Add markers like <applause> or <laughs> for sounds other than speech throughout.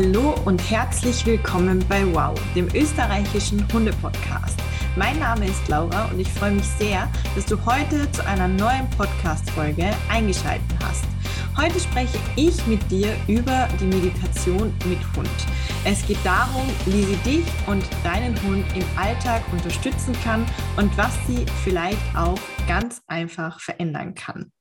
Hallo und herzlich willkommen bei Wow, dem österreichischen Hunde-Podcast. Mein Name ist Laura und ich freue mich sehr, dass du heute zu einer neuen Podcast-Folge eingeschaltet hast. Heute spreche ich mit dir über die Meditation mit Hund. Es geht darum, wie sie dich und deinen Hund im Alltag unterstützen kann und was sie vielleicht auch ganz einfach verändern kann.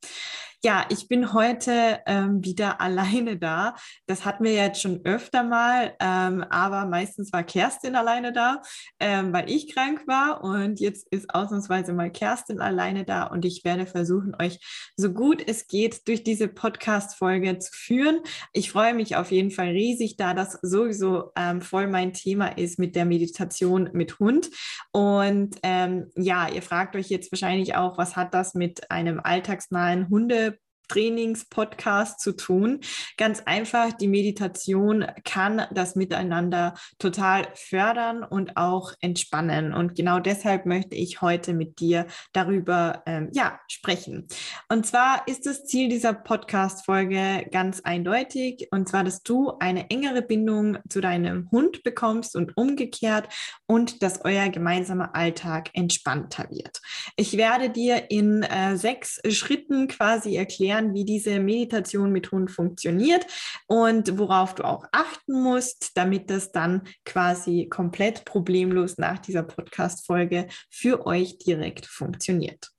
Ja, ich bin heute ähm, wieder <laughs> alleine da. Das hatten wir jetzt schon öfter mal, ähm, aber meistens war Kerstin alleine da, ähm, weil ich krank war. Und jetzt ist ausnahmsweise mal Kerstin alleine da und ich werde versuchen, euch so gut es geht durch diese Podcast-Folge zu führen. Ich freue mich auf jeden Fall riesig, da das sowieso ähm, voll mein Thema ist mit der Meditation mit Hund. Und ähm, ja, ihr fragt euch jetzt wahrscheinlich auch, was hat das mit einem alltagsnahen Hunde Trainingspodcast zu tun. Ganz einfach, die Meditation kann das Miteinander total fördern und auch entspannen. Und genau deshalb möchte ich heute mit dir darüber ähm, ja, sprechen. Und zwar ist das Ziel dieser Podcast-Folge ganz eindeutig. Und zwar, dass du eine engere Bindung zu deinem Hund bekommst und umgekehrt und dass euer gemeinsamer Alltag entspannter wird. Ich werde dir in äh, sechs Schritten quasi erklären, erklären, wie diese Meditation mit Hund funktioniert und worauf du auch achten musst, damit das dann quasi komplett problemlos nach dieser Podcast-Folge für euch direkt funktioniert.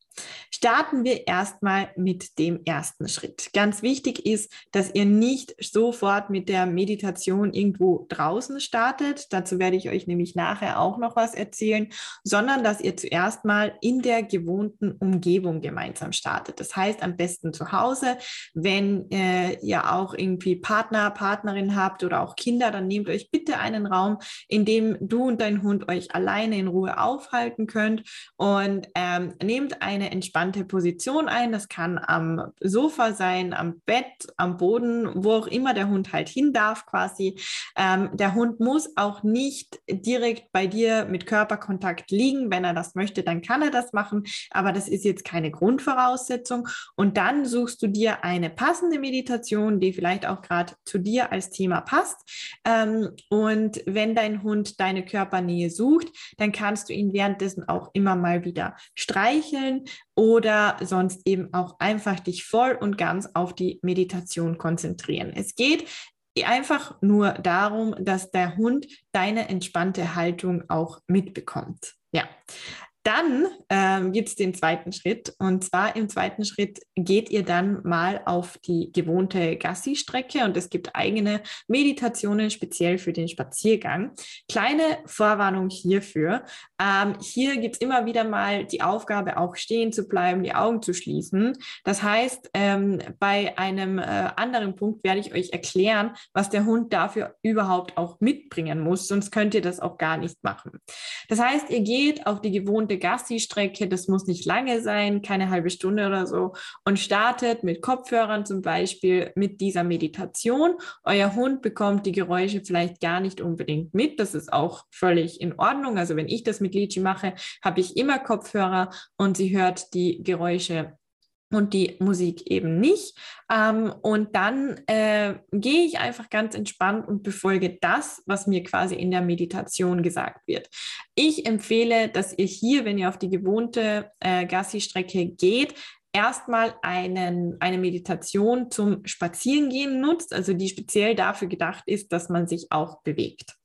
Starten wir erstmal mit dem ersten Schritt. Ganz wichtig ist, dass ihr nicht sofort mit der Meditation irgendwo draußen startet. Dazu werde ich euch nämlich nachher auch noch was erzählen, sondern dass ihr zuerst mal in der gewohnten Umgebung gemeinsam startet. Das heißt am besten zu Hause. Wenn äh, ihr auch irgendwie Partner, Partnerin habt oder auch Kinder, dann nehmt euch bitte einen Raum, in dem du und dein Hund euch alleine in Ruhe aufhalten könnt und ähm, nehmt eine entspannte Position ein. Das kann am Sofa sein, am Bett, am Boden, wo auch immer der Hund halt hin darf quasi. Ähm, der Hund muss auch nicht direkt bei dir mit Körperkontakt liegen. Wenn er das möchte, dann kann er das machen. Aber das ist jetzt keine Grundvoraussetzung. Und dann suchst du dir eine passende Meditation, die vielleicht auch gerade zu dir als Thema passt. Ähm, und wenn dein Hund deine Körpernähe sucht, dann kannst du ihn währenddessen auch immer mal wieder streicheln oder sonst eben auch einfach dich voll und ganz auf die Meditation konzentrieren. Es geht einfach nur darum, dass der Hund deine entspannte Haltung auch mitbekommt. Ja, dann ähm, gibt es den zweiten Schritt. Und zwar im zweiten Schritt geht ihr dann mal auf die gewohnte Gassi-Strecke und es gibt eigene Meditationen speziell für den Spaziergang. Kleine Vorwarnung hierfür. Ähm, hier gibt es immer wieder mal die Aufgabe, auch stehen zu bleiben, die Augen zu schließen. Das heißt, ähm, bei einem äh, anderen Punkt werde ich euch erklären, was der Hund dafür überhaupt auch mitbringen muss, sonst könnt ihr das auch gar nicht machen. Das heißt, ihr geht auf die gewohnte Gassi-Strecke, das muss nicht lange sein, keine halbe Stunde oder so, und startet mit Kopfhörern zum Beispiel mit dieser Meditation. Euer Hund bekommt die Geräusche vielleicht gar nicht unbedingt mit, das ist auch völlig in Ordnung. Also wenn ich das mit Lichi mache, habe ich immer Kopfhörer und sie hört die Geräusche und die Musik eben nicht. Ähm, und dann äh, gehe ich einfach ganz entspannt und befolge das, was mir quasi in der Meditation gesagt wird. Ich empfehle, dass ihr hier, wenn ihr auf die gewohnte äh, Gassi-Strecke geht, erstmal einen, eine Meditation zum Spazierengehen nutzt, also die speziell dafür gedacht ist, dass man sich auch bewegt.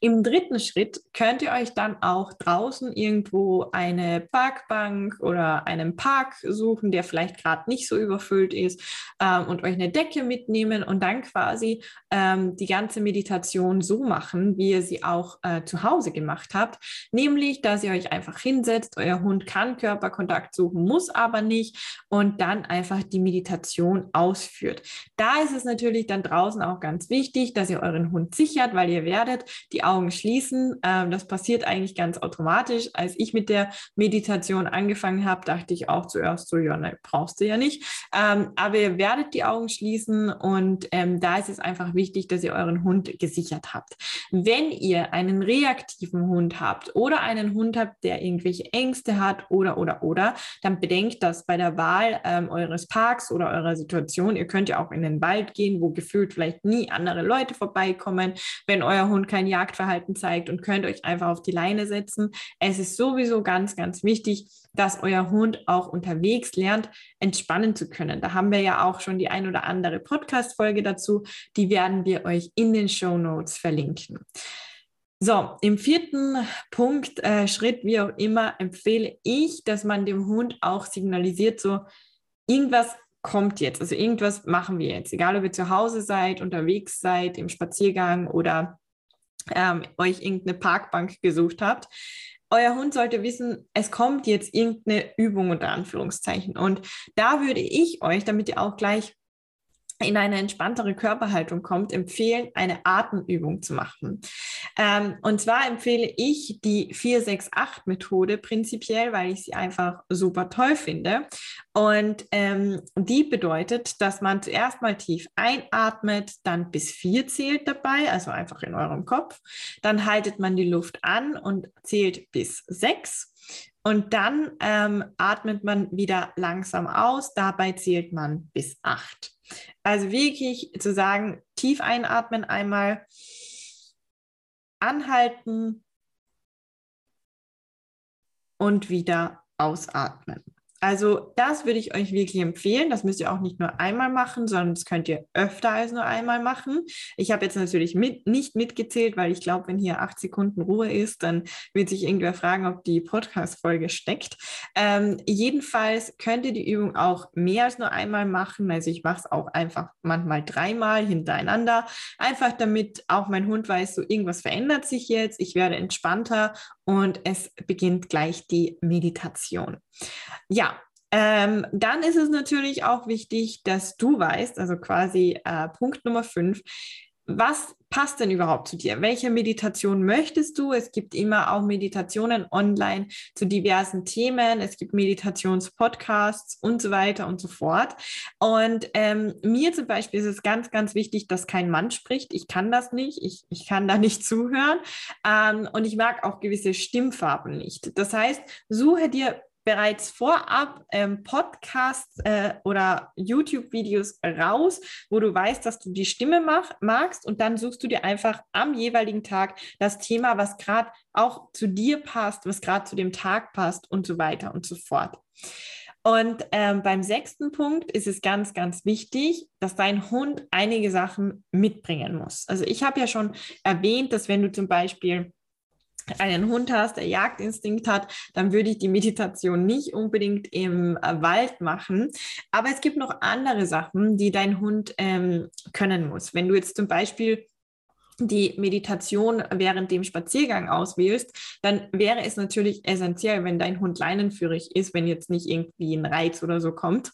Im dritten Schritt könnt ihr euch dann auch draußen irgendwo eine Parkbank oder einen Park suchen, der vielleicht gerade nicht so überfüllt ist ähm, und euch eine Decke mitnehmen und dann quasi ähm, die ganze Meditation so machen, wie ihr sie auch äh, zu Hause gemacht habt. Nämlich, dass ihr euch einfach hinsetzt, euer Hund kann Körperkontakt suchen, muss aber nicht und dann einfach die Meditation ausführt. Da ist es natürlich dann draußen auch ganz wichtig, dass ihr euren Hund sichert, weil ihr werdet werdet die Augen schließen. Ähm, das passiert eigentlich ganz automatisch. Als ich mit der Meditation angefangen habe, dachte ich auch zuerst so, ja, ne, brauchst du ja nicht. Ähm, aber ihr werdet die Augen schließen und ähm, da ist es einfach wichtig, dass ihr euren Hund gesichert habt. Wenn ihr einen reaktiven Hund habt oder einen Hund habt, der irgendwelche Ängste hat oder, oder, oder, dann bedenkt das bei der Wahl ähm, eures Parks oder eurer Situation. Ihr könnt ja auch in den Wald gehen, wo gefühlt vielleicht nie andere Leute vorbeikommen, wenn euer Hund kein Jagdverhalten zeigt und könnt euch einfach auf die Leine setzen. Es ist sowieso ganz, ganz wichtig, dass euer Hund auch unterwegs lernt, entspannen zu können. Da haben wir ja auch schon die ein oder andere Podcast-Folge dazu. Die werden wir euch in den Show Notes verlinken. So, im vierten Punkt, äh, Schritt, wie auch immer, empfehle ich, dass man dem Hund auch signalisiert, so irgendwas kommt jetzt, also irgendwas machen wir jetzt, egal ob ihr zu Hause seid, unterwegs seid, im Spaziergang oder ähm, euch irgendeine Parkbank gesucht habt. Euer Hund sollte wissen, es kommt jetzt irgendeine Übung unter Anführungszeichen. Und da würde ich euch, damit ihr auch gleich in eine entspanntere Körperhaltung kommt, empfehlen, eine Atemübung zu machen. Ähm, und zwar empfehle ich die 468-Methode prinzipiell, weil ich sie einfach super toll finde. Und ähm, die bedeutet, dass man zuerst mal tief einatmet, dann bis vier zählt dabei, also einfach in eurem Kopf. Dann haltet man die Luft an und zählt bis sechs. Und dann ähm, atmet man wieder langsam aus. Dabei zählt man bis acht. Also wirklich zu sagen, tief einatmen einmal, anhalten und wieder ausatmen. Also das würde ich euch wirklich empfehlen. Das müsst ihr auch nicht nur einmal machen, sondern das könnt ihr öfter als nur einmal machen. Ich habe jetzt natürlich mit, nicht mitgezählt, weil ich glaube, wenn hier acht Sekunden Ruhe ist, dann wird sich irgendwer fragen, ob die Podcast-Folge steckt. Ähm, jedenfalls könnt ihr die Übung auch mehr als nur einmal machen. Also ich mache es auch einfach manchmal dreimal hintereinander, einfach damit auch mein Hund weiß, so irgendwas verändert sich jetzt. Ich werde entspannter und es beginnt gleich die Meditation. Ja, ähm, dann ist es natürlich auch wichtig, dass du weißt, also quasi äh, Punkt Nummer fünf, was passt denn überhaupt zu dir? Welche Meditation möchtest du? Es gibt immer auch Meditationen online zu diversen Themen. Es gibt Meditationspodcasts und so weiter und so fort. Und ähm, mir zum Beispiel ist es ganz, ganz wichtig, dass kein Mann spricht. Ich kann das nicht. Ich, ich kann da nicht <laughs> zuhören. Ähm, und ich mag auch gewisse Stimmfarben nicht. Das heißt, suche dir bereits vorab ähm, Podcasts äh, oder YouTube-Videos raus, wo du weißt, dass du die Stimme mach, magst und dann suchst du dir einfach am jeweiligen Tag das Thema, was gerade auch zu dir passt, was gerade zu dem Tag passt und so weiter und so fort. Und ähm, beim sechsten Punkt ist es ganz, ganz wichtig, dass dein Hund einige Sachen mitbringen muss. Also ich habe ja schon erwähnt, dass wenn du zum Beispiel einen Hund hast, der Jagdinstinkt hat, dann würde ich die Meditation nicht unbedingt im äh, Wald machen. Aber es gibt noch andere Sachen, die dein Hund ähm, können muss. Wenn du jetzt zum Beispiel die Meditation während dem Spaziergang auswählst, dann wäre es natürlich essentiell, wenn dein Hund leinenführig ist, wenn jetzt nicht irgendwie ein Reiz oder so kommt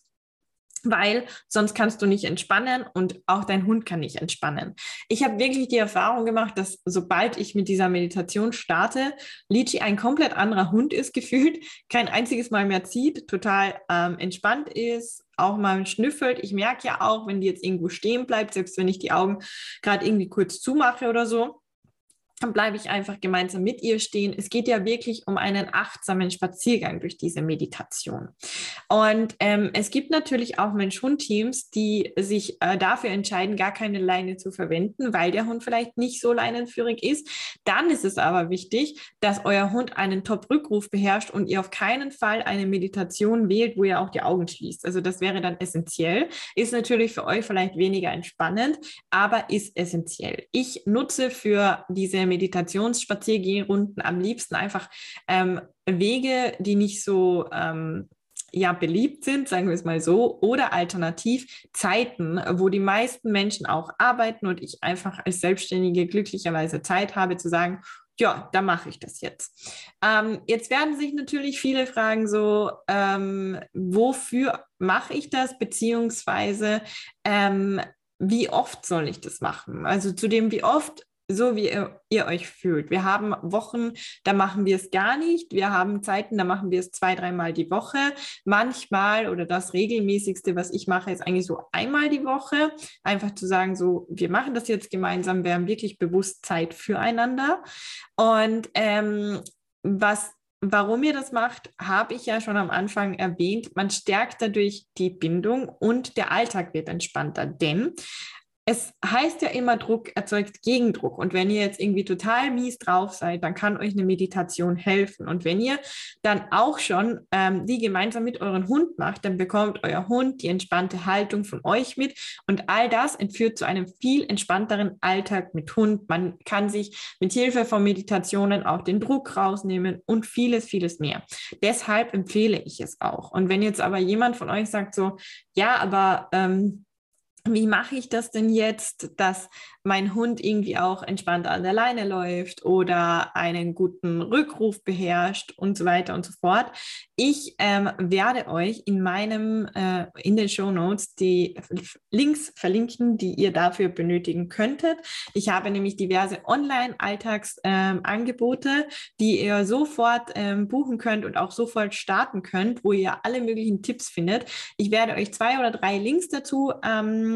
weil sonst kannst du nicht entspannen und auch dein Hund kann nicht entspannen. Ich habe wirklich die Erfahrung gemacht, dass sobald ich mit dieser Meditation starte, Lichi ein komplett anderer Hund ist <laughs> gefühlt, kein einziges Mal mehr zieht, total ähm, entspannt ist, auch mal schnüffelt. Ich merke ja auch, wenn die jetzt irgendwo stehen bleibt, selbst wenn ich die Augen gerade irgendwie kurz zumache oder so, bleibe ich einfach gemeinsam mit ihr stehen. Es geht ja wirklich um einen achtsamen Spaziergang durch diese Meditation. Und ähm, es gibt natürlich auch Mensch-Hund-Teams, die sich äh, dafür entscheiden, gar keine Leine zu verwenden, weil der Hund vielleicht nicht so leinenführig ist. Dann ist es aber wichtig, dass euer Hund einen Top-Rückruf beherrscht und ihr auf keinen Fall eine Meditation wählt, wo ihr auch die Augen schließt. Also das wäre dann essentiell. Ist natürlich für euch vielleicht weniger entspannend, aber ist essentiell. Ich nutze für diese Meditationsspaziergehrunden am liebsten einfach ähm, Wege, die nicht so ähm, ja beliebt sind, sagen wir es mal so, oder alternativ Zeiten, wo die meisten Menschen auch arbeiten und ich einfach als Selbstständige glücklicherweise Zeit habe zu sagen, ja, da mache ich das jetzt. Ähm, jetzt werden sich natürlich viele fragen, so, ähm, wofür mache ich das, beziehungsweise ähm, wie oft soll ich das machen? Also zu dem, wie oft so wie ihr, ihr, euch fühlt. Wir haben Wochen, da machen wir es gar nicht. Wir haben Zeiten, da machen wir es zwei, dreimal die Woche. Manchmal oder das regelmäßigste, was ich mache, ist eigentlich so einmal die Woche. Einfach zu sagen, so, wir machen das jetzt gemeinsam, wir haben wirklich bewusst Zeit füreinander. Und ähm, was Warum ihr das macht, habe ich ja schon am Anfang erwähnt. Man stärkt dadurch die Bindung und der Alltag wird entspannter. Denn es heißt ja immer, Druck erzeugt Gegendruck. Und wenn ihr jetzt irgendwie total mies drauf seid, dann kann euch eine Meditation helfen. Und wenn ihr dann auch schon ähm, die gemeinsam mit eurem Hund macht, dann bekommt euer Hund die entspannte Haltung von euch mit. Und all das entführt zu einem viel entspannteren Alltag mit Hund. Man kann sich mit Hilfe von Meditationen auch den Druck rausnehmen und vieles, vieles mehr. Deshalb empfehle ich es auch. Und wenn jetzt aber jemand von euch sagt so, ja, aber ähm, wie mache ich das denn jetzt, dass mein Hund irgendwie auch entspannt an der Leine läuft oder einen guten Rückruf beherrscht und so weiter und so fort. Ich ähm, werde euch in meinem, äh, in den Show Notes die Links verlinken, die ihr dafür benötigen könntet. Ich habe nämlich diverse Online-Alltagsangebote, ähm, die ihr sofort ähm, buchen könnt und auch sofort starten könnt, wo ihr alle möglichen Tipps findet. Ich werde euch zwei oder drei Links dazu ähm,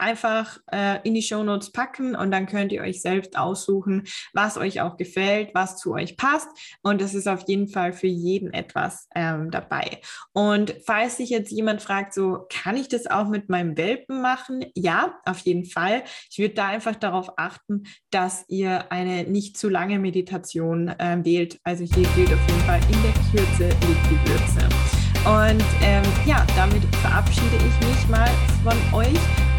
einfach äh, in die Show Notes packen und dann könnt ihr euch selbst aussuchen, was euch auch gefällt, was zu euch passt. Und das ist auf jeden Fall für jeden etwas ähm, dabei. Und falls sich jetzt jemand fragt, so kann ich das auch mit meinem Welpen machen? Ja, auf jeden Fall. Ich würde da einfach darauf achten, dass ihr eine nicht zu lange Meditation äh, wählt. Also hier gilt auf jeden Fall in der Kürze liegt die Würze. Und ähm, ja, damit verabschiede ich mich mal von euch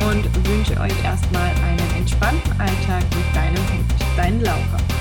und wünsche euch erstmal einen entspannten Alltag mit deinem Hund, deinen Laura.